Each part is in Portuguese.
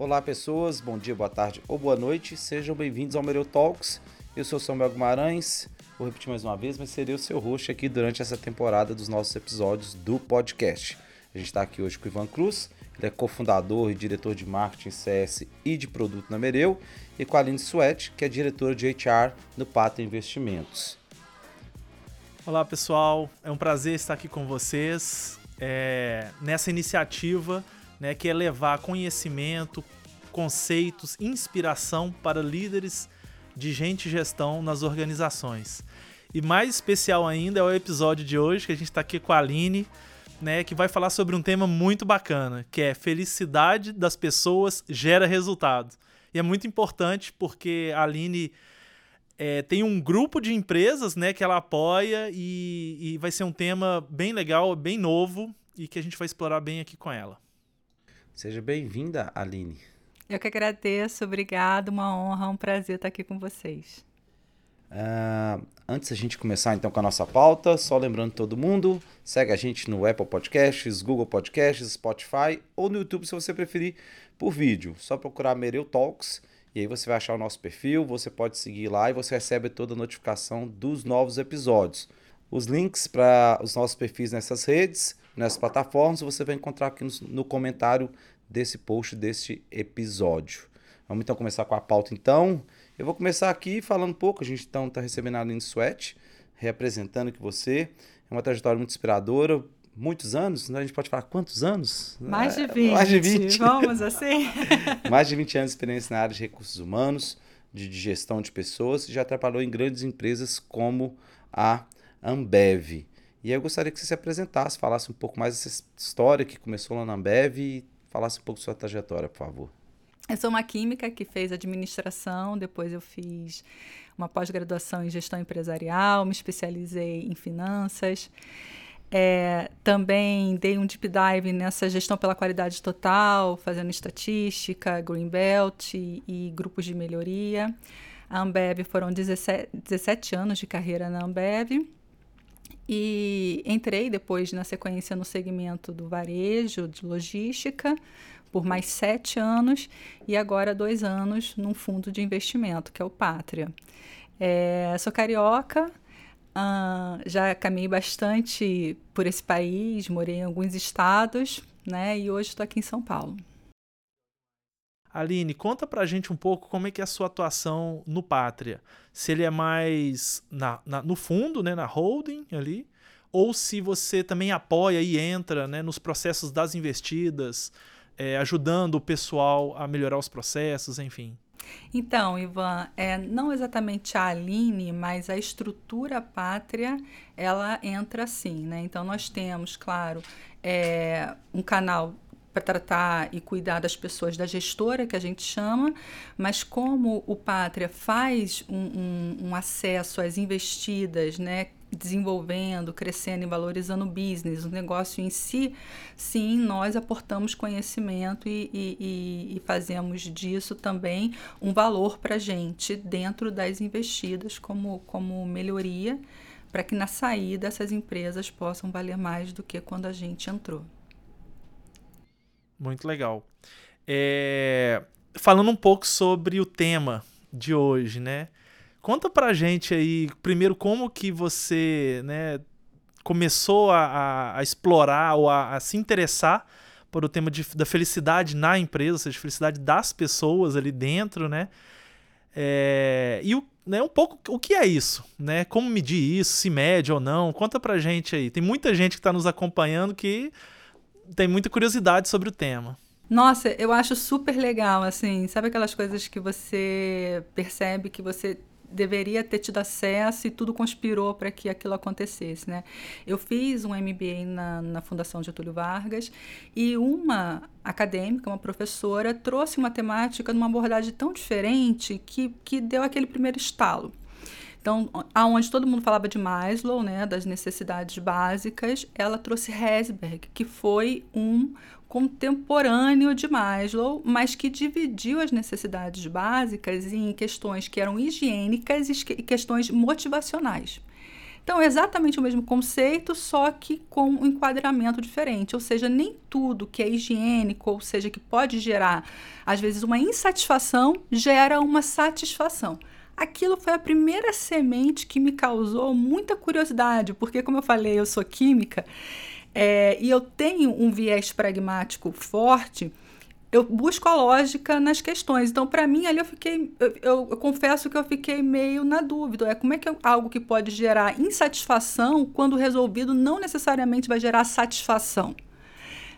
Olá, pessoas, bom dia, boa tarde ou boa noite, sejam bem-vindos ao Mereu Talks. Eu sou Samuel Guimarães, vou repetir mais uma vez, mas serei o seu host aqui durante essa temporada dos nossos episódios do podcast. A gente está aqui hoje com o Ivan Cruz, ele é cofundador e diretor de marketing CS e de produto na Mereu, e com a Aline Suete, que é diretora de HR no Pata Investimentos. Olá, pessoal, é um prazer estar aqui com vocês. É, nessa iniciativa né, que é levar conhecimento, conceitos, inspiração para líderes de gente e gestão nas organizações. E mais especial ainda é o episódio de hoje, que a gente está aqui com a Aline, né, que vai falar sobre um tema muito bacana, que é felicidade das pessoas gera resultado. E é muito importante porque a Aline é, tem um grupo de empresas né, que ela apoia e, e vai ser um tema bem legal, bem novo e que a gente vai explorar bem aqui com ela. Seja bem-vinda, Aline. Eu que agradeço, obrigado, uma honra, um prazer estar aqui com vocês. Uh, antes da gente começar então com a nossa pauta, só lembrando todo mundo, segue a gente no Apple Podcasts, Google Podcasts, Spotify ou no YouTube se você preferir por vídeo. Só procurar Mereu Talks e aí você vai achar o nosso perfil, você pode seguir lá e você recebe toda a notificação dos novos episódios. Os links para os nossos perfis nessas redes nessas plataformas, você vai encontrar aqui no, no comentário desse post, deste episódio. Vamos então começar com a pauta então. Eu vou começar aqui falando um pouco, a gente então está recebendo a Aline Sweat, representando que você é uma trajetória muito inspiradora, muitos anos, né? a gente pode falar quantos anos? Mais de 20. É, mais de 20. Vamos assim? Mais de 20 anos de experiência na área de recursos humanos, de, gestão de pessoas, e já trabalhou em grandes empresas como a Ambev. E eu gostaria que você se apresentasse, falasse um pouco mais dessa história que começou lá na Ambev e falasse um pouco da sua trajetória, por favor. Eu sou uma química que fez administração, depois eu fiz uma pós-graduação em gestão empresarial, me especializei em finanças. É, também dei um deep dive nessa gestão pela qualidade total, fazendo estatística, Greenbelt e, e grupos de melhoria. A Ambev foram 17, 17 anos de carreira na Ambev. E entrei depois, na sequência, no segmento do varejo, de logística, por mais sete anos, e agora dois anos num fundo de investimento, que é o Pátria. É, sou carioca, uh, já caminhei bastante por esse país, morei em alguns estados, né? E hoje estou aqui em São Paulo. Aline, conta pra gente um pouco como é que é a sua atuação no Pátria. Se ele é mais na, na, no fundo, né, na holding ali, ou se você também apoia e entra né, nos processos das investidas, é, ajudando o pessoal a melhorar os processos, enfim. Então, Ivan, é, não exatamente a Aline, mas a estrutura pátria, ela entra assim, né? Então, nós temos, claro, é, um canal para tratar e cuidar das pessoas da gestora, que a gente chama, mas como o Pátria faz um, um, um acesso às investidas, né, desenvolvendo, crescendo e valorizando o business, o negócio em si, sim, nós aportamos conhecimento e, e, e fazemos disso também um valor para a gente dentro das investidas como, como melhoria, para que na saída essas empresas possam valer mais do que quando a gente entrou. Muito legal. É... Falando um pouco sobre o tema de hoje, né? Conta pra gente aí, primeiro, como que você né, começou a, a, a explorar ou a, a, se interessar por o tema de, da felicidade na empresa, ou seja, felicidade das pessoas ali dentro, né? É, e o, né, um pouco o que é isso, né? Como medir isso, se mede ou não? Conta pra gente aí. Tem muita gente que está nos acompanhando que tem muita curiosidade sobre o tema. Nossa, eu acho super legal, assim, sabe aquelas coisas que você percebe que você deveria ter tido acesso e tudo conspirou para que aquilo acontecesse, né? Eu fiz um MBA na, na Fundação Getúlio Vargas e uma acadêmica, uma professora, trouxe uma temática numa abordagem tão diferente que, que deu aquele primeiro estalo. Então, aonde todo mundo falava de Maslow, né, das necessidades básicas, ela trouxe Herzberg, que foi um contemporâneo de Maslow, mas que dividiu as necessidades básicas em questões que eram higiênicas e questões motivacionais. Então, é exatamente o mesmo conceito, só que com um enquadramento diferente. Ou seja, nem tudo que é higiênico, ou seja, que pode gerar, às vezes, uma insatisfação, gera uma satisfação. Aquilo foi a primeira semente que me causou muita curiosidade, porque, como eu falei, eu sou química é, e eu tenho um viés pragmático forte eu busco a lógica nas questões. Então, para mim, ali eu fiquei, eu, eu, eu, confesso que eu fiquei meio na dúvida. É como é que é algo que pode gerar insatisfação, quando resolvido, não necessariamente vai gerar satisfação.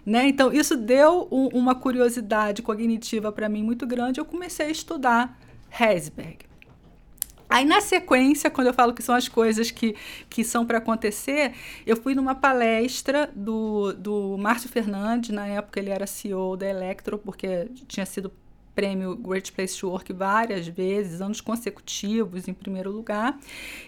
Né? Então, isso deu um, uma curiosidade cognitiva para mim muito grande. Eu comecei a estudar Herzberg. Aí, na sequência, quando eu falo que são as coisas que, que são para acontecer, eu fui numa palestra do, do Márcio Fernandes, na época ele era CEO da Electro, porque tinha sido prêmio Great Place to Work várias vezes, anos consecutivos em primeiro lugar,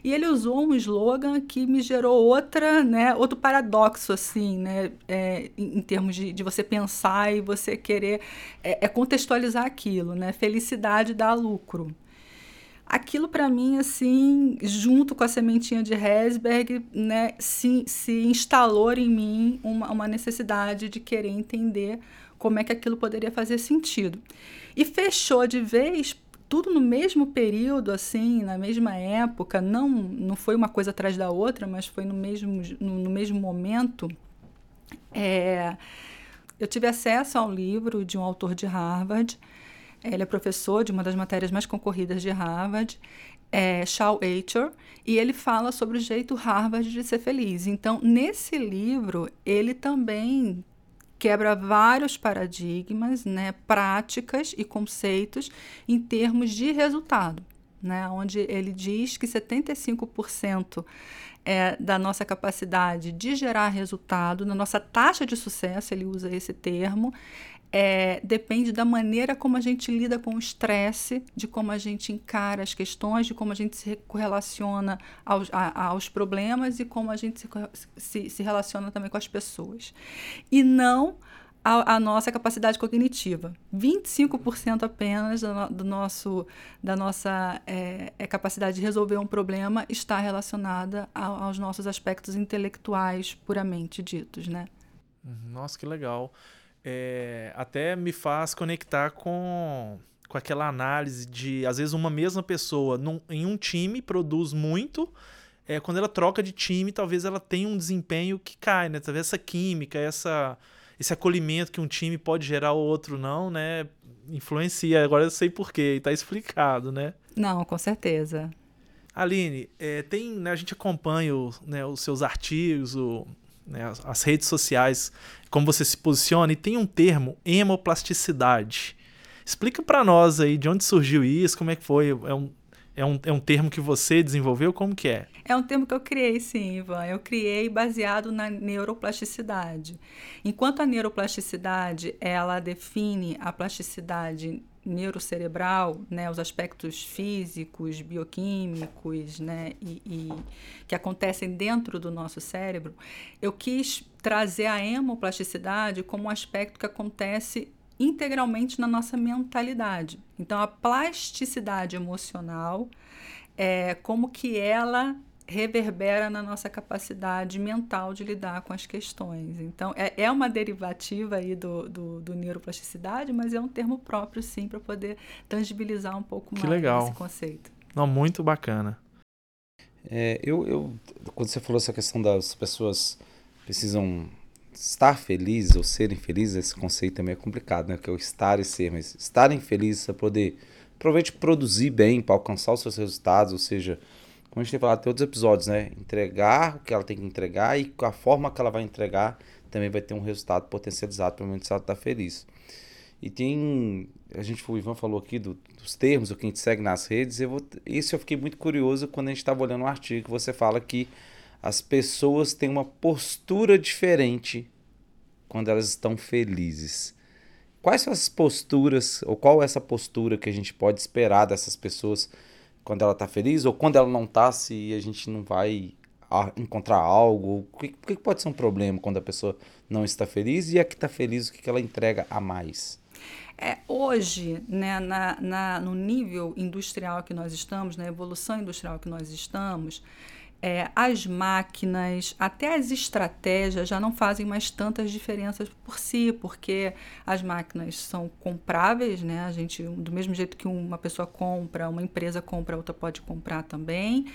e ele usou um slogan que me gerou outra, né, outro paradoxo assim, né, é, em, termos de, de você pensar e você querer é, é contextualizar aquilo, né, felicidade dá lucro aquilo para mim, assim, junto com a sementinha de Hesberg, né, se, se instalou em mim uma, uma necessidade de querer entender como é que aquilo poderia fazer sentido. E fechou de vez tudo no mesmo período, assim, na mesma época, não, não foi uma coisa atrás da outra, mas foi no mesmo, no, no mesmo momento. É, eu tive acesso a um livro de um autor de Harvard, ele é professor de uma das matérias mais concorridas de Harvard, é Shaw Aitor, e ele fala sobre o jeito Harvard de ser feliz. Então, nesse livro, ele também quebra vários paradigmas, né, práticas e conceitos em termos de resultado, né, onde ele diz que 75% é, da nossa capacidade de gerar resultado, na nossa taxa de sucesso, ele usa esse termo, é, depende da maneira como a gente lida com o estresse, de como a gente encara as questões, de como a gente se correlaciona aos, a, aos problemas e como a gente se, se, se, relaciona também com as pessoas. E não a, a nossa capacidade cognitiva. 25% apenas do, do, nosso, da nossa é, é, capacidade de resolver um problema está relacionada a, aos nossos aspectos intelectuais puramente ditos, né? Uhum. Nossa, que legal é, até me faz conectar com, com aquela análise de, às vezes, uma mesma pessoa num, em um time produz muito, é, quando ela troca de time, talvez ela tenha um desempenho que cai, né? Talvez essa química, essa, esse acolhimento que um time pode gerar, o outro não, né? Influencia. Agora eu sei porquê, e tá explicado, né? Não, com certeza. Aline, é, tem, né, a gente acompanha o, né, os seus artigos, o, né, as, as, redes sociais, como você se posiciona, e tem um termo, hemoplasticidade. Explica para nós aí de onde surgiu isso, como é que foi, é um, é um, é um termo que você desenvolveu, como que é? É um termo que eu criei, sim, Ivan. Eu criei baseado na neuroplasticidade. Enquanto a neuroplasticidade, ela define a plasticidade neurocerebral, né, os aspectos físicos, bioquímicos, né, e, e, que acontecem dentro do nosso cérebro, eu quis trazer a hemoplasticidade como um aspecto que acontece integralmente na nossa mentalidade. Então, a plasticidade emocional é como que ela reverbera na nossa capacidade mental de lidar com as questões. Então, é, é uma derivativa aí do, do, do neuroplasticidade, mas é um termo próprio, sim, para poder tangibilizar um pouco que mais legal. esse conceito. Não, muito bacana. É, eu, eu, quando você falou essa questão das pessoas precisam estar felizes ou serem felizes, esse conceito também é complicado, né? Que é o estar e ser, mas estarem felizes para poder, provavelmente, produzir bem, para alcançar os seus resultados, ou seja, como a gente tem falado em outros episódios, né? Entregar o que ela tem que entregar e a forma que ela vai entregar também vai ter um resultado potencializado, pelo menos se ela está feliz. E tem. A gente, o Ivan falou aqui do, dos termos, o que a gente segue nas redes. Eu vou, isso eu fiquei muito curioso quando a gente estava olhando um artigo que você fala que as pessoas têm uma postura diferente quando elas estão felizes. Quais são essas posturas, ou qual é essa postura que a gente pode esperar dessas pessoas quando ela está feliz, ou quando ela não está, se a gente não vai encontrar algo? O que, que pode ser um problema quando a pessoa não está feliz e a que está feliz, o que, que ela entrega a mais? É, hoje, né, na, na, no nível industrial que nós estamos, na evolução industrial que nós estamos, é, as máquinas, até as estratégias já não fazem mais tantas diferenças por si, porque as máquinas são compráveis, né? A gente, do mesmo jeito que uma pessoa compra, uma empresa compra, outra pode comprar também.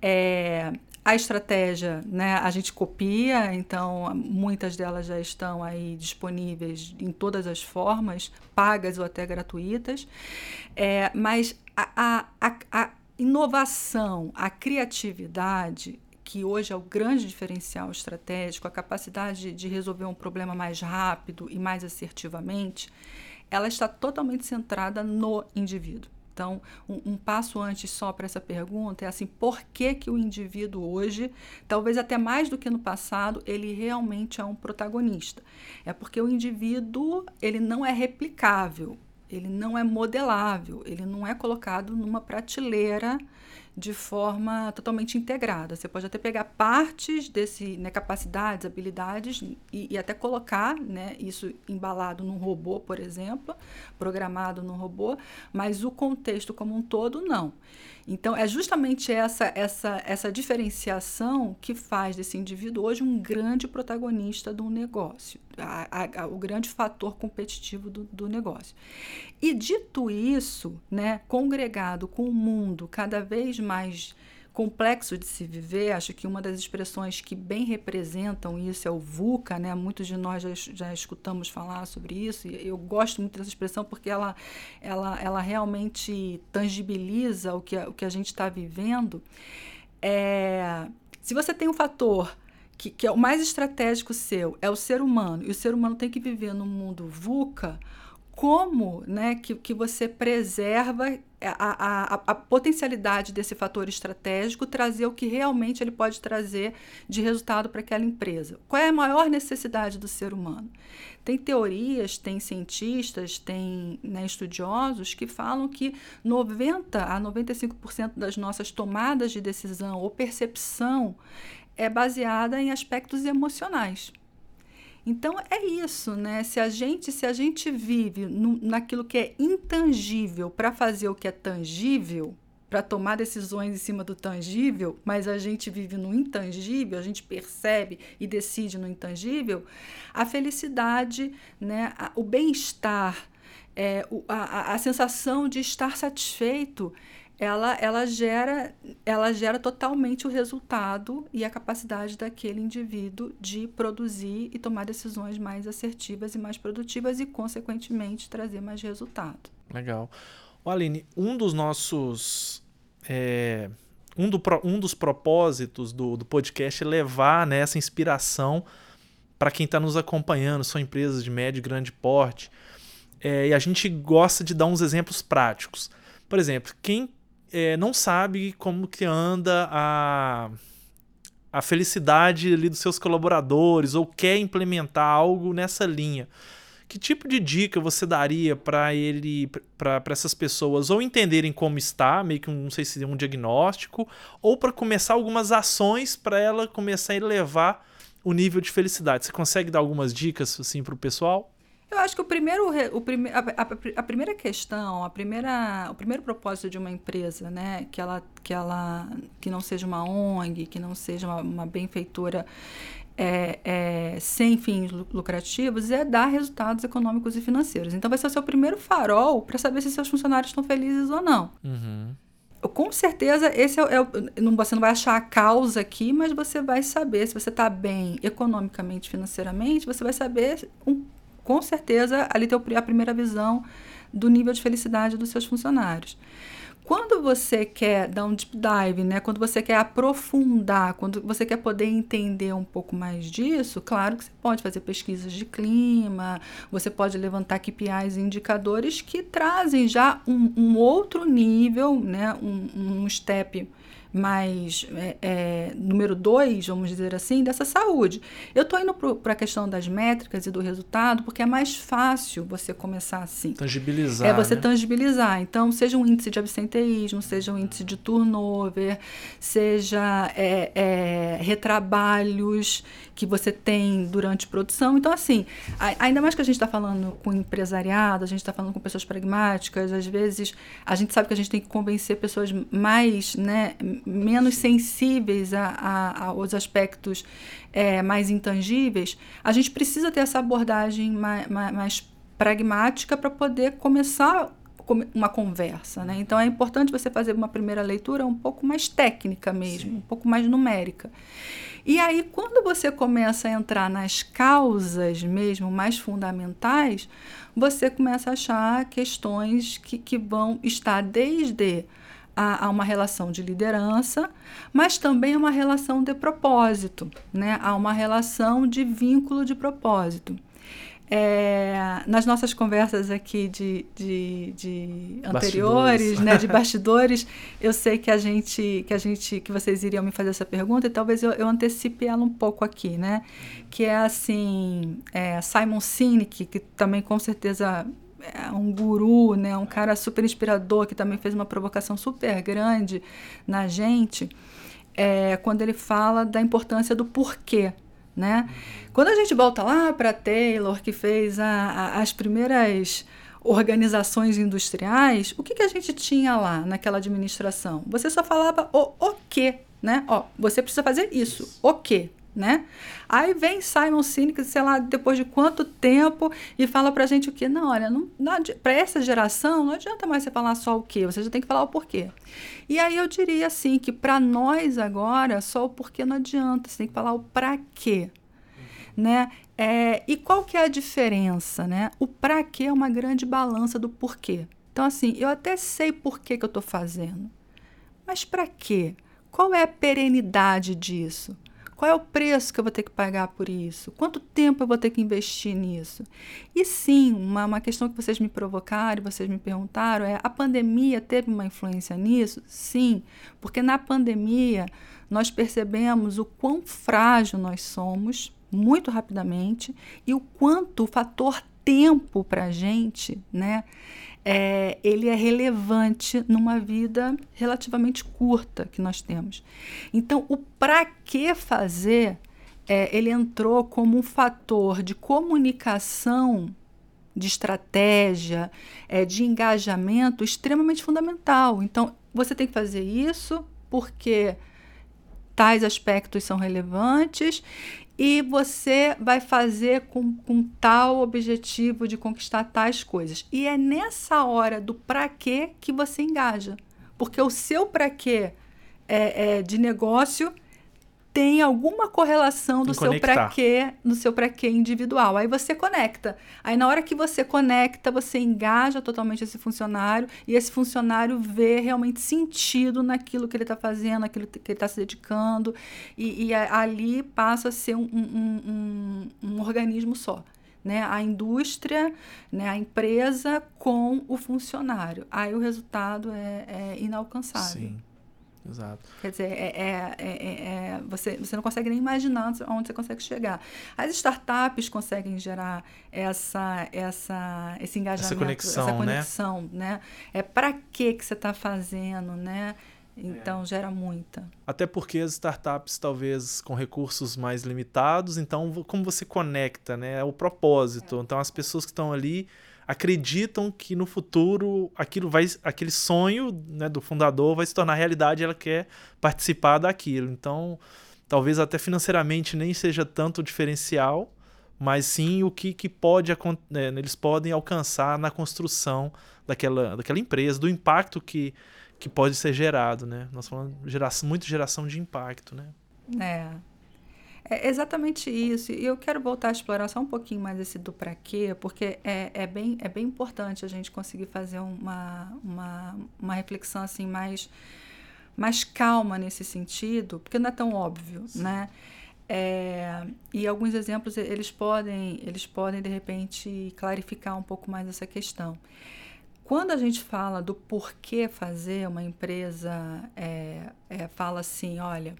É, a estratégia, né, a gente copia, então muitas delas já estão aí disponíveis em todas as formas, pagas ou até gratuitas. É, mas a, a, a inovação, a criatividade, que hoje é o grande diferencial estratégico, a capacidade de resolver um problema mais rápido e mais assertivamente, ela está totalmente centrada no indivíduo. Então, um, um, passo antes só para essa pergunta é assim, por que, que o indivíduo hoje, talvez até mais do que no passado, ele realmente é um protagonista? É porque o indivíduo, ele não é replicável ele não é modelável, ele não é colocado numa prateleira de forma totalmente integrada. Você pode até pegar partes desse, né, capacidades, habilidades e, e, até colocar né, isso embalado num robô, por exemplo, programado num robô, mas o contexto como um todo não. Então, é justamente essa, essa, essa diferenciação que faz desse indivíduo hoje um grande protagonista do negócio, a, a, o grande fator competitivo do, do negócio. E dito isso, né, congregado com o mundo cada vez mais complexo de se viver. Acho que uma das expressões que bem representam isso é o VUCA, né? Muitos de nós já, já escutamos falar sobre isso. E eu gosto muito dessa expressão porque ela, ela, ela realmente tangibiliza o que, o que a gente está vivendo. É, se você tem um fator que, que é o mais estratégico seu, é o ser humano, e o ser humano tem que viver no mundo VUCA, como né, que, que você preserva a, a, a, potencialidade desse fator estratégico, trazer o que realmente ele pode trazer de resultado para aquela empresa. Qual é a maior necessidade do ser humano? Tem teorias, tem cientistas, tem né, estudiosos que falam que 90 a 95% das nossas tomadas de decisão ou percepção é baseada em aspectos emocionais. Então é isso, né? Se a gente, se a gente vive no, naquilo que é intangível para fazer o que é tangível, para tomar decisões em cima do tangível, mas a gente vive no intangível, a gente percebe e decide no intangível, a felicidade, né, o bem-estar, é, a, a sensação de estar satisfeito, ela, ela, gera, ela gera totalmente o resultado e a capacidade daquele indivíduo de produzir e tomar decisões mais assertivas e mais produtivas e, consequentemente, trazer mais resultado. Legal. O Aline, um dos nossos. É, um, do, um dos propósitos do, do podcast é levar né, essa inspiração para quem está nos acompanhando, são empresas de médio e grande porte. É, e a gente gosta de dar uns exemplos práticos. Por exemplo, quem é, não sabe como que anda a, a felicidade ali dos seus colaboradores ou quer implementar algo nessa linha. Que tipo de dica você daria para ele, para essas pessoas, ou entenderem como está, meio que não sei se um diagnóstico, ou para começar algumas ações para ela começar a elevar o nível de felicidade? Você consegue dar algumas dicas assim para o pessoal? Eu acho que o primeiro, o prime, a, a, a, primeira questão, a primeira, o primeiro propósito de uma empresa, né, que ela, que ela, que não seja uma ONG, que não seja uma, uma benfeitora é, é, sem fins lucrativos, é dar resultados econômicos e financeiros. Então, vai ser o seu primeiro farol para saber se seus funcionários estão felizes ou não. Uhum. Com certeza, esse é, é, não, você não vai achar a causa aqui, mas você vai saber se você está bem economicamente, financeiramente, você vai saber um com certeza ali tem a primeira visão do nível de felicidade dos seus funcionários. Quando você quer dar um deep dive, né, quando você quer aprofundar, quando você quer poder entender um pouco mais disso, claro que você pode fazer pesquisas de clima, você pode levantar KPIs e indicadores que trazem já um, um outro nível, né, um, um step mais é, é, número dois, vamos dizer assim, dessa saúde. Eu estou indo para a questão das métricas e do resultado porque é mais fácil você começar assim. Tangibilizar. É você né? tangibilizar. Então, seja um índice de absenteísmo, seja um índice de turnover, seja é, é retrabalhos que você tem durante produção. Então, assim, ainda mais que a gente está falando com empresariado, a gente está falando com pessoas pragmáticas, às vezes a gente sabe que a gente tem que convencer pessoas mais, né, menos sensíveis a, a, aos aspectos é, mais intangíveis, a gente precisa ter essa abordagem mais, mais, mais pragmática para poder começar uma conversa, né? Então é importante você fazer uma primeira leitura um pouco mais técnica mesmo, Sim. um pouco mais numérica. E aí, quando você começa a entrar nas causas mesmo mais fundamentais, você começa a achar questões que, que vão estar desde a, a, uma relação de liderança, mas também a uma relação de propósito, né? a uma relação de vínculo de propósito. É, nas nossas conversas aqui de, de, de anteriores, né, de bastidores, eu sei que a gente, que a gente, que vocês iriam me fazer essa pergunta e talvez eu, eu antecipe ela um pouco aqui, né? Que é assim, é, Simon Sinek, que também com certeza é um guru, né, um cara super inspirador que também fez uma provocação super grande na gente, é, quando ele fala da importância do porquê, né? Quando a gente volta lá para Taylor, que fez a, a, as primeiras organizações industriais, o que, que a gente tinha lá naquela administração? Você só falava o, o quê, né? Ó, você precisa fazer isso, o quê? Né? Aí vem Simon Sinek, sei lá, depois de quanto tempo, e fala pra gente o quê? Não, olha, não, não para essa geração não adianta mais você falar só o quê, você já tem que falar o porquê. E aí eu diria assim que para nós agora só o porquê não adianta, você tem que falar o para quê. Né? É, e qual que é a diferença? Né? O para quê é uma grande balança do porquê. Então, assim, eu até sei por que, que eu estou fazendo, mas para quê? Qual é a perenidade disso? Qual é o preço que eu vou ter que pagar por isso? Quanto tempo eu vou ter que investir nisso? E sim, uma, uma questão que vocês me provocaram, vocês me perguntaram, é: a pandemia teve uma influência nisso? Sim, porque na pandemia nós percebemos o quão frágil nós somos muito rapidamente e o quanto o fator tempo para a gente, né? é, ele é relevante numa vida relativamente curta que nós temos. Então, o para que fazer, é, ele entrou como um fator de comunicação, de estratégia, é, de engajamento extremamente fundamental. Então, você tem que fazer isso porque tais aspectos são relevantes e você vai fazer com, com tal objetivo de conquistar tais coisas. E é nessa hora do para quê que você engaja. Porque o seu para quê é, é, de negócio tem alguma correlação do seu para quê, no seu para quê individual. Aí você conecta. Aí na hora que você conecta, você engaja totalmente esse funcionário e esse funcionário vê realmente sentido naquilo que ele está fazendo, naquilo que ele está se dedicando e, e, ali passa a ser um, um, um, um organismo só. Né, a indústria, né, a empresa com o funcionário. Aí o resultado é, é inalcançável. Sim. Exato. Quer dizer, é, é, é, é, você, você não consegue nem imaginar onde você consegue chegar. As startups conseguem gerar essa, essa, esse engajamento, essa conexão, essa conexão né? né? É para que que você está fazendo, né? Então é. gera muita. Até porque as startups talvez com recursos mais limitados, então como você conecta, né? É o propósito. Então as pessoas que estão ali acreditam que no futuro aquilo vai, aquele sonho né, do fundador vai se tornar realidade ela quer participar daquilo. Então, talvez até financeiramente nem seja tanto diferencial, mas sim o que, que pode né, eles podem alcançar na construção daquela, daquela empresa, do impacto que, que pode ser gerado. Né? Nós falamos geração, muito geração de impacto. Né? É, é exatamente isso. E eu quero voltar a explorar só um pouquinho mais esse do para quê, porque é, é, bem, é bem importante a gente conseguir fazer uma, uma, uma reflexão assim mais, mais calma nesse sentido, porque não é tão óbvio, Sim. né? É, e alguns exemplos eles podem, eles podem de repente clarificar um pouco mais essa questão. Quando a gente fala do porquê fazer, uma empresa é, é, fala assim, olha,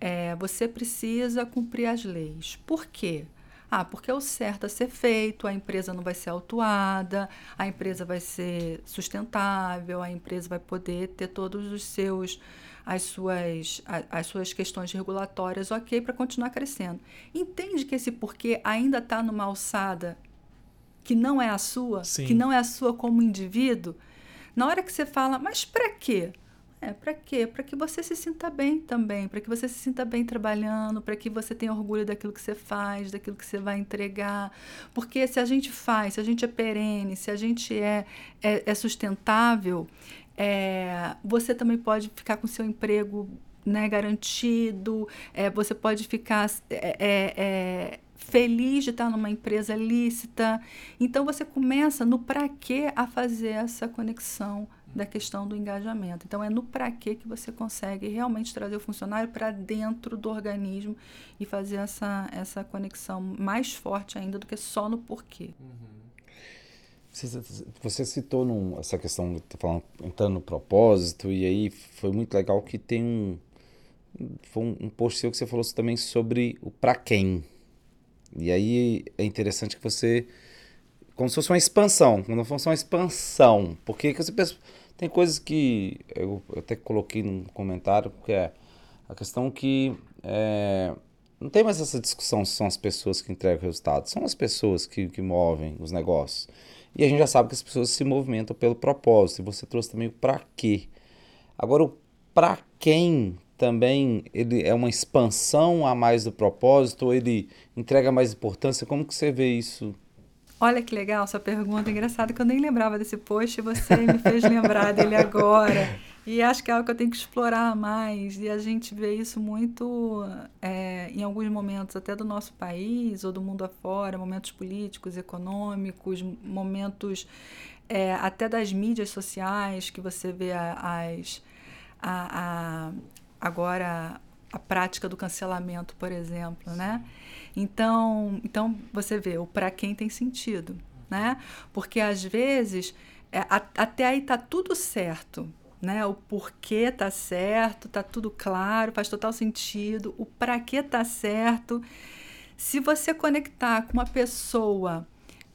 é, você precisa cumprir as leis. Por quê? Ah, porque é o certo a ser feito, a empresa não vai ser autuada, a empresa vai ser sustentável, a empresa vai poder ter todos os seus as suas, as suas questões regulatórias ok para continuar crescendo. Entende que esse porquê ainda está numa alçada que não é a sua, Sim. que não é a sua como indivíduo? Na hora que você fala, mas para quê? É, para quê? Para que você se sinta bem também, para que você se sinta bem trabalhando, para que você tenha orgulho daquilo que você faz, daquilo que você vai entregar. Porque se a gente faz, se a gente é perene, se a gente é, é, é sustentável, é, você também pode ficar com seu emprego né, garantido, é, você pode ficar é, é, é, feliz de estar numa empresa lícita. Então você começa no para quê a fazer essa conexão da questão do engajamento. Então, é no para quê que você consegue realmente trazer o funcionário para dentro do organismo e fazer essa, essa conexão mais forte ainda do que só no porquê. Uhum. Você, citou num, essa questão, tá falando, entrando no propósito, e aí foi muito legal que tem um. Foi um, um post seu que você falou também sobre o para quem. E aí é interessante que você. Como se fosse uma expansão, como se fosse uma expansão. Porque você pensa tem coisas que eu até coloquei num comentário, que é a questão que é, não tem mais essa discussão se são as pessoas que entregam o resultado, são as pessoas que, que movem os negócios. E a gente já sabe que as pessoas se movimentam pelo propósito, e você trouxe também o para quê. Agora, o para quem também ele é uma expansão a mais do propósito, ou ele entrega mais importância? Como que você vê isso Olha que legal sua pergunta. Engraçado que eu nem lembrava desse post e você me fez lembrar dele agora. E acho que é algo que eu tenho que explorar mais. E a gente vê isso muito é, em alguns momentos, até do nosso país ou do mundo afora momentos políticos, econômicos, momentos é, até das mídias sociais, que você vê as. A, a, agora a prática do cancelamento, por exemplo, né? Então, então você vê, o para quem tem sentido, né? Porque às vezes é, a, até aí tá tudo certo, né? O porquê tá certo, tá tudo claro, faz total sentido. O para que tá certo. Se você conectar com uma pessoa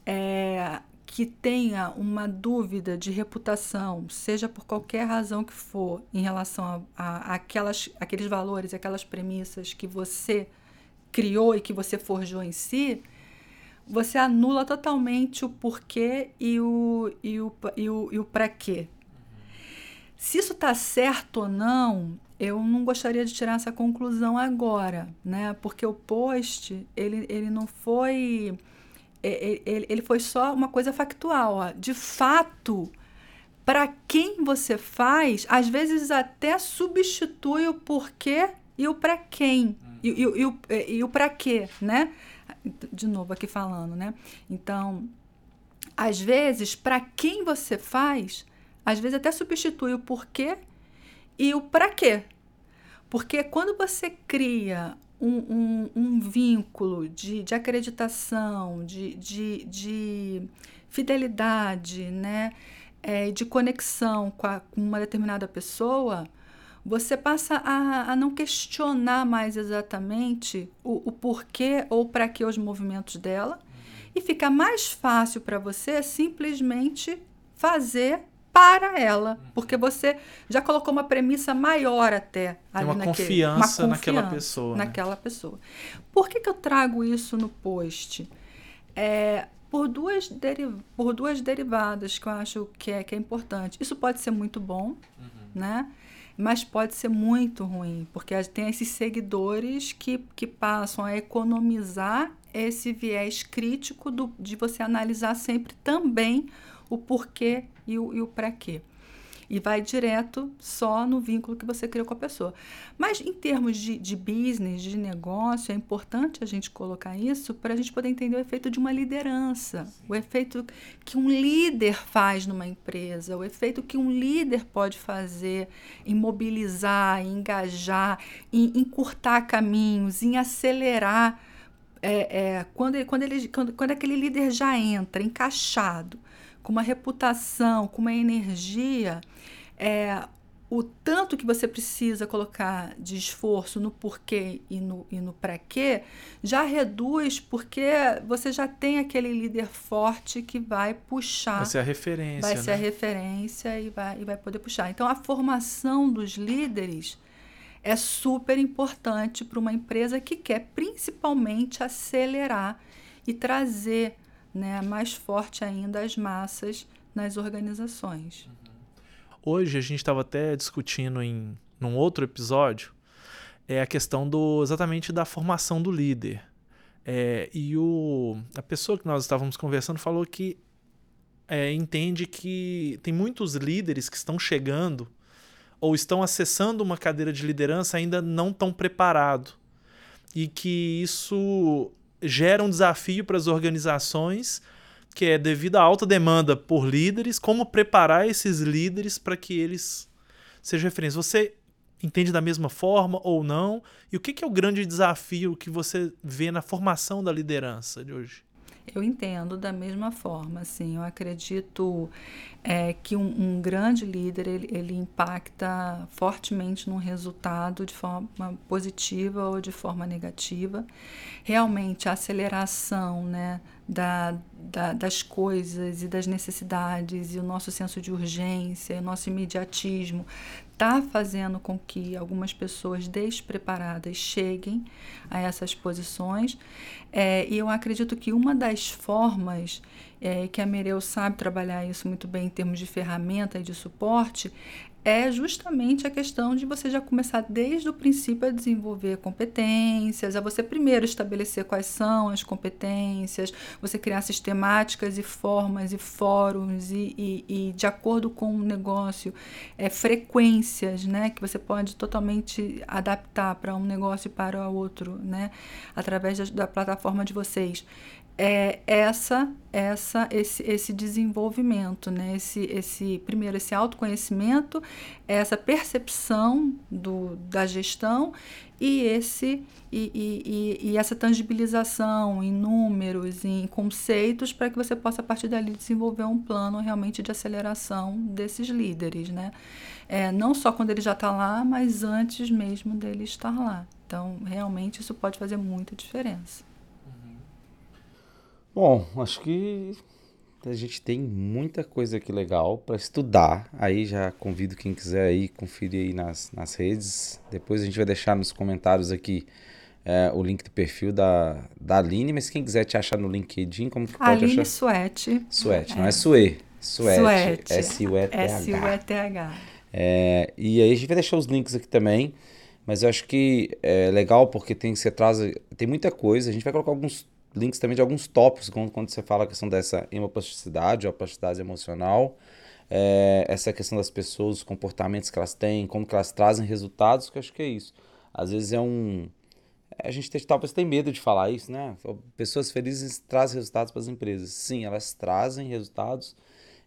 é, que tenha uma dúvida de reputação, seja por qualquer razão que for, em relação a, a aquelas, aqueles valores, aquelas premissas que você criou e que você forjou em si, você anula totalmente o porquê e o, e o, e o, e o para quê. Se isso está certo ou não, eu não gostaria de tirar essa conclusão agora, né? Porque o post, ele, ele não foi... Ele, ele foi só uma coisa factual. Ó. De fato, para quem você faz, às vezes até substitui o porquê e o para quem. E, e, e, o, e o para quê, né? De novo aqui falando, né? Então, às vezes, para quem você faz, às vezes até substitui o porquê e o para quê. Porque quando você cria um, um, um vínculo de, de acreditação, de, de, de fidelidade, né? É, de conexão com, a, com uma determinada pessoa, você passa a, a não questionar mais exatamente o, o porquê ou para que os movimentos dela e fica mais fácil para você simplesmente fazer para ela, porque você já colocou uma premissa maior até ali uma, naquele, confiança uma confiança naquela pessoa. Né? Naquela né? pessoa. Por que, que eu trago isso no post? É, por, duas por duas derivadas que eu acho que é, que é importante. Isso pode ser muito bom, uhum. né? mas pode ser muito ruim, porque tem esses seguidores que, que passam a economizar esse viés crítico do, de você analisar sempre também o porquê e o, e o para quê e vai direto só no vínculo que você criou com a pessoa. Mas em termos de, de business, de negócio, é importante a gente colocar isso para a gente poder entender o efeito de uma liderança, Sim. o efeito que um líder faz numa empresa, o efeito que um líder pode fazer em mobilizar, em engajar, em encurtar caminhos, em acelerar. É, é, quando, quando, ele, quando, quando aquele líder já entra encaixado, com uma reputação, com uma energia, é, o tanto que você precisa colocar de esforço no porquê e no, e no para quê já reduz, porque você já tem aquele líder forte que vai puxar. Vai ser a referência. Vai né? ser a referência e vai, e vai poder puxar. Então, a formação dos líderes é super importante para uma empresa que quer principalmente acelerar e trazer né, mais forte ainda as massas nas organizações. Hoje a gente estava até discutindo em num outro episódio é a questão do exatamente da formação do líder. É, e o, a pessoa que nós estávamos conversando falou que é, entende que tem muitos líderes que estão chegando ou estão acessando uma cadeira de liderança ainda não tão preparado e que isso gera um desafio para as organizações que é devido à alta demanda por líderes, como preparar esses líderes para que eles sejam referência. Você entende da mesma forma ou não? E o que, que é o grande desafio que você vê na formação da liderança de hoje? Eu entendo da mesma forma, assim, eu acredito é, que um, um, grande líder ele, ele impacta fortemente no resultado de forma positiva ou de forma negativa. Realmente a aceleração, né, da, da, das coisas e das necessidades e o nosso senso de urgência, o nosso imediatismo está fazendo com que algumas pessoas despreparadas cheguem a essas posições. É, e eu acredito que uma das formas é, que a Mereu sabe trabalhar isso muito bem em termos de ferramenta e de suporte é justamente a questão de você já começar desde o princípio a desenvolver competências, a você primeiro estabelecer quais são as competências, você criar sistemáticas e formas e fóruns e, e, e de acordo com o negócio, é, frequências né, que você pode totalmente adaptar para um negócio e para o outro, né, através da, da plataforma de vocês é essa essa esse, esse desenvolvimento né? Esse esse primeiro esse autoconhecimento essa percepção do, da gestão e esse e, e, e, essa tangibilização em números em conceitos para que você possa a partir dali desenvolver um plano realmente de aceleração desses líderes né? É, não só quando ele já está lá mas antes mesmo dele estar lá. Então realmente isso pode fazer muita diferença Bom, acho que a gente tem muita coisa aqui legal para estudar. Aí já convido quem quiser aí conferir aí nas, nas redes. Depois a gente vai deixar nos comentários aqui é, o link do perfil da, da Aline, mas quem quiser te achar no LinkedIn, como que pode Aline achar? Suete. Suete, é. não é Sue. Suete. S-U-E-T-H. S-U-E-T-H. É, e aí a gente vai deixar os links aqui também. Mas eu acho que é legal porque tem, você traz, tem muita coisa. A gente vai colocar alguns links também de alguns tópicos, quando, você fala a questão dessa hemoplasticidade, ou plasticidade emocional, é, essa questão das pessoas, os comportamentos que elas têm, como que elas trazem resultados, que eu acho que é isso. Às vezes é um... A gente tem, talvez tem medo de falar isso, né? Pessoas felizes trazem resultados para as empresas. Sim, elas trazem resultados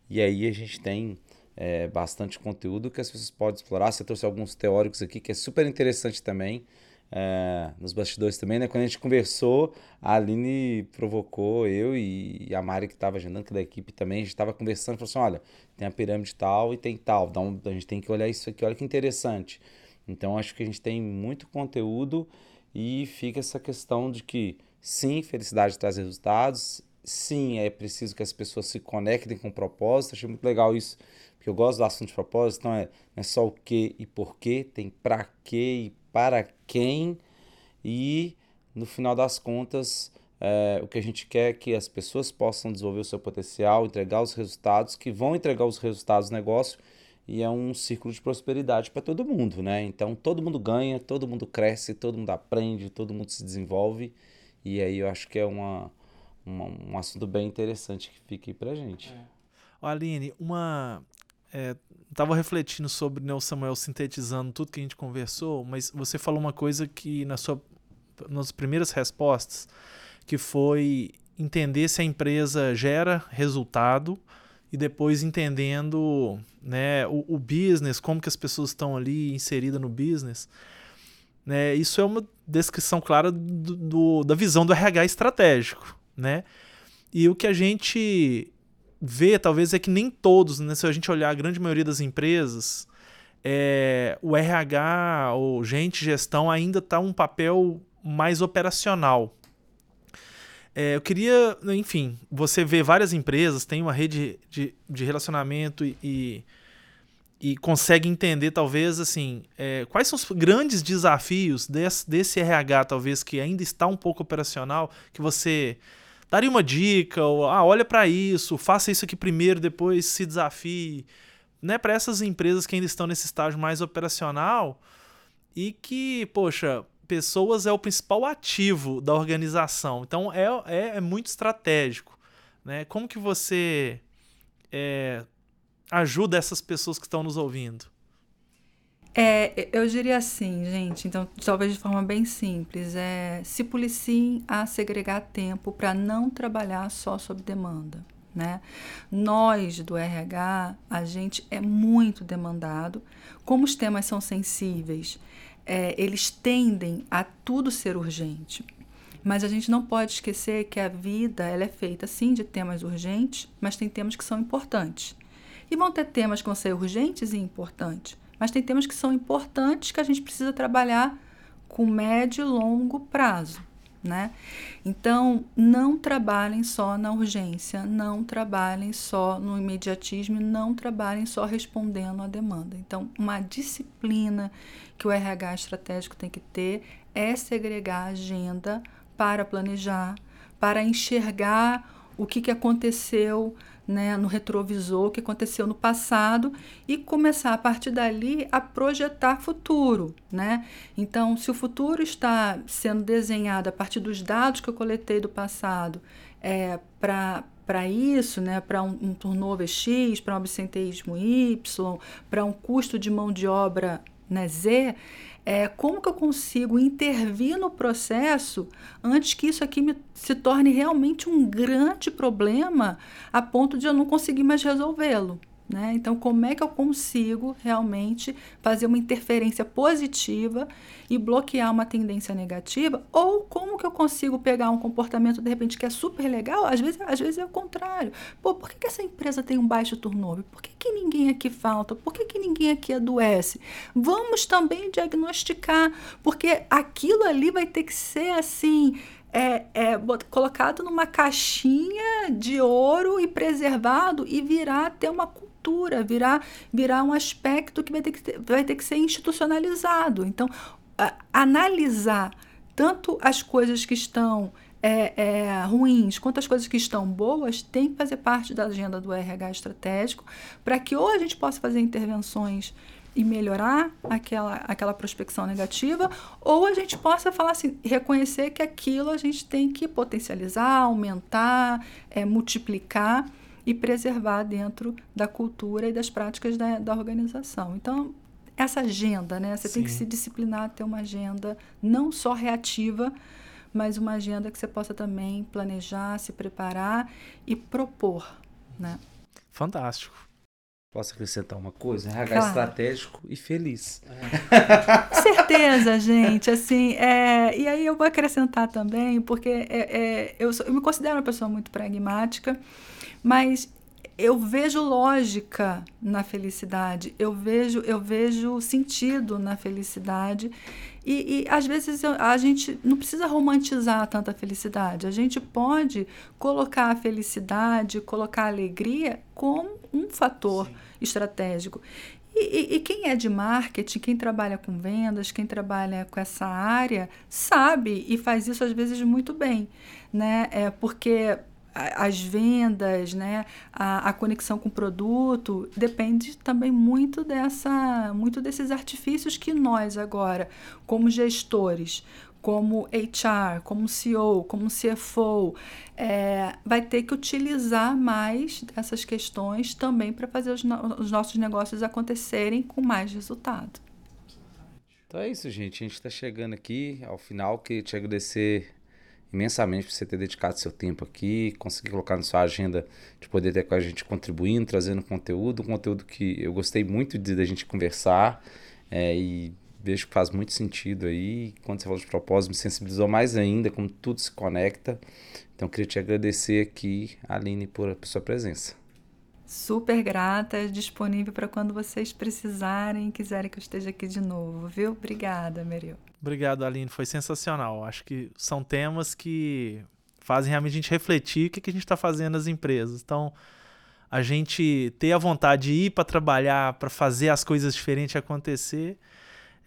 e aí a gente tem é, bastante conteúdo que as pessoas podem explorar. Você trouxe alguns teóricos aqui que é super interessante também é, nos bastidores também, né? Quando a gente conversou, a Aline provocou eu e a Mari, que estava agendando, que é da equipe também, a gente estava conversando, falou assim, olha, tem a pirâmide tal e tem tal, então a gente tem que olhar isso aqui, olha que interessante. Então, acho que a gente tem muito conteúdo e fica essa questão de que, sim, felicidade traz resultados, sim, é preciso que as pessoas se conectem com o propósito, achei muito legal isso, porque eu gosto do assunto de propósito, então é, não é só o que e porquê, tem para que e para quem e no final das contas é, o que a gente quer é que as pessoas possam desenvolver o seu potencial, entregar os resultados, que vão entregar os resultados do negócio e é um círculo de prosperidade para todo mundo, né? Então todo mundo ganha, todo mundo cresce, todo mundo aprende, todo mundo se desenvolve e aí eu acho que é uma, uma um assunto bem interessante que fica aí para gente. É. Aline, uma é, tava refletindo sobre né, o Samuel sintetizando tudo que a gente conversou, mas você falou uma coisa que na sua nas primeiras respostas, que foi entender se a empresa gera resultado e depois entendendo né, o, o business, como que as pessoas estão ali inseridas no business. Né, isso é uma descrição clara do, do, da visão do RH estratégico. Né? E o que a gente vê, talvez, é que nem todos, né? Se a gente olhar a grande maioria das empresas, é, o RH ou gente gestão ainda está um papel mais operacional. É, eu queria, enfim, você vê várias empresas, tem uma rede de, de relacionamento e, e, e consegue entender, talvez, assim, é, quais são os grandes desafios desse, desse RH, talvez, que ainda está um pouco operacional, que você daria uma dica, ou ah, olha para isso, faça isso aqui primeiro, depois se desafie, né, para essas empresas que ainda estão nesse estágio mais operacional e que, poxa, pessoas é o principal ativo da organização. Então é, é, é muito estratégico. Né? Como que você é, ajuda essas pessoas que estão nos ouvindo? É, eu diria assim, gente, então talvez de forma bem simples, é se policiem a segregar tempo para não trabalhar só sob demanda. Né? Nós do RH, a gente é muito demandado. Como os temas são sensíveis, é, eles tendem a tudo ser urgente. Mas a gente não pode esquecer que a vida ela é feita sim de temas urgentes, mas tem temas que são importantes. E vão ter temas que vão ser urgentes e importantes. Mas tem temas que são importantes que a gente precisa trabalhar com médio e longo prazo. Né? Então, não trabalhem só na urgência, não trabalhem só no imediatismo, não trabalhem só respondendo à demanda. Então, uma disciplina que o RH estratégico tem que ter é segregar a agenda para planejar, para enxergar o que, que aconteceu né, no retrovisor, o que aconteceu no passado e começar a partir dali a projetar futuro, né? Então, se o futuro está sendo desenhado a partir dos dados que eu coletei do passado, é, para para isso, né, para um, um turnover X, para um absenteísmo Y, para um custo de mão de obra né, Z, é, como que eu consigo intervir no processo antes que isso aqui me, se torne realmente um grande problema a ponto de eu não conseguir mais resolvê-lo. Né? Então, como é que eu consigo realmente fazer uma interferência positiva e bloquear uma tendência negativa? Ou como que eu consigo pegar um comportamento, de repente, que é super legal? Às vezes, às vezes é o contrário. Pô, por que, que essa empresa tem um baixo turnover? Por que, que ninguém aqui falta? Por que, que ninguém aqui adoece? Vamos também diagnosticar, porque aquilo ali vai ter que ser assim é, é, colocado numa caixinha de ouro e preservado e virar até uma cultura, virar, virar um aspecto que vai ter que, ter, vai ter que ser institucionalizado. Então, analisar tanto as coisas que estão é, é, ruins quanto as coisas que estão boas tem que fazer parte da agenda do RH estratégico para que ou a gente possa fazer intervenções e melhorar aquela, aquela prospecção negativa, ou a gente possa falar assim, reconhecer que aquilo a gente tem que potencializar, aumentar, é, multiplicar e preservar dentro da cultura e das práticas da, da organização. Então, essa agenda, né? Você Sim. tem que se disciplinar a ter uma agenda não só reativa, mas uma agenda que você possa também planejar, se preparar e propor, né? Fantástico. Posso acrescentar uma coisa? RH claro. estratégico e feliz. É. Certeza, gente. Assim, é, e aí eu vou acrescentar também, porque é, é, eu, sou, eu me considero uma pessoa muito pragmática, mas eu vejo lógica na felicidade, eu vejo, eu vejo sentido na felicidade. E, e às vezes eu, a gente não precisa romantizar tanta felicidade. A gente pode colocar a felicidade, colocar a alegria como um fator Sim. estratégico. E, e, e, quem é de marketing, quem trabalha com vendas, quem trabalha com essa área, sabe e faz isso às vezes muito bem, né? É porque as vendas, né, a, a, conexão com o produto, depende também muito dessa, muito desses artifícios que nós agora, como gestores, como HR, como CEO, como CFO, é, vai ter que utilizar mais dessas questões também para fazer os, no os nossos negócios acontecerem com mais resultado. Então é isso, gente. A gente está chegando aqui ao final. Queria te agradecer imensamente por você ter dedicado seu tempo aqui, conseguir colocar na sua agenda de poder ter com a gente contribuindo, trazendo conteúdo, um conteúdo que eu gostei muito de da gente conversar é, e vejo que faz muito sentido aí. Quando você falou de propósito, me sensibilizou mais ainda como tudo se conecta. Então, queria te agradecer aqui, Aline, por, por sua presença. Super grata, disponível para quando vocês precisarem quiserem que eu esteja aqui de novo, viu? Obrigada, Meril. Obrigado, Aline. Foi sensacional. Acho que são temas que fazem realmente a gente refletir o que, a gente está fazendo nas empresas. Então, a gente ter a vontade de ir para trabalhar, para fazer as coisas diferentes acontecer,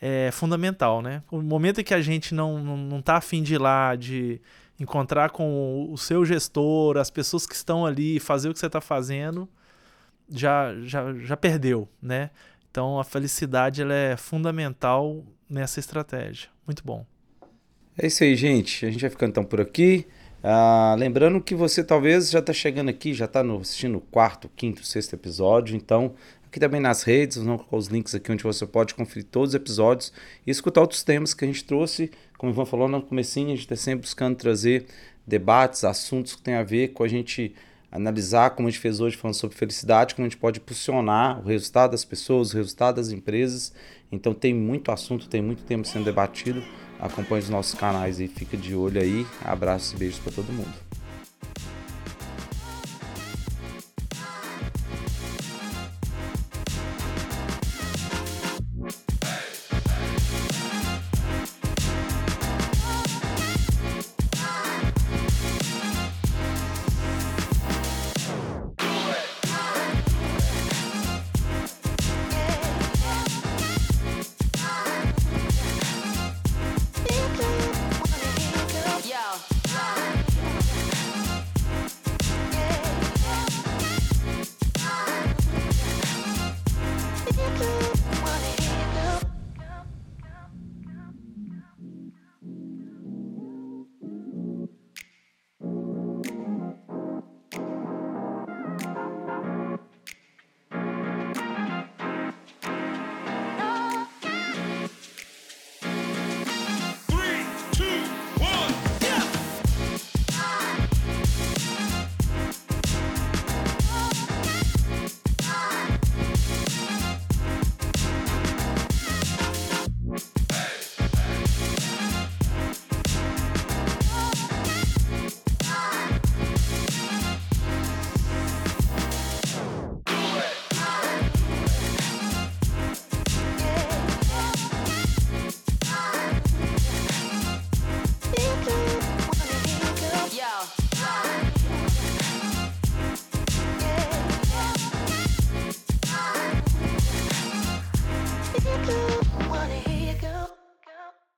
é fundamental, né? O momento em que a gente não, não, não tá afim de ir lá, de encontrar com o seu gestor, as pessoas que estão ali, fazer o que você está fazendo, já, já, já perdeu, né? Então a felicidade ela é fundamental nessa estratégia. Muito bom. É isso aí, gente. A gente vai ficando então por aqui. Ah, lembrando que você talvez já está chegando aqui, já está assistindo o quarto, quinto, sexto episódio. Então, aqui também nas redes, vamos colocar os links aqui onde você pode conferir todos os episódios e escutar outros temas que a gente trouxe. Como o Ivan falou no comecinho, a gente está sempre buscando trazer debates, assuntos que tem a ver com a gente analisar, como a gente fez hoje falando sobre felicidade, como a gente pode impulsionar o resultado das pessoas, o resultado das empresas. Então tem muito assunto, tem muito tema sendo debatido. Acompanhe os nossos canais e fica de olho aí. Abraços e beijos para todo mundo.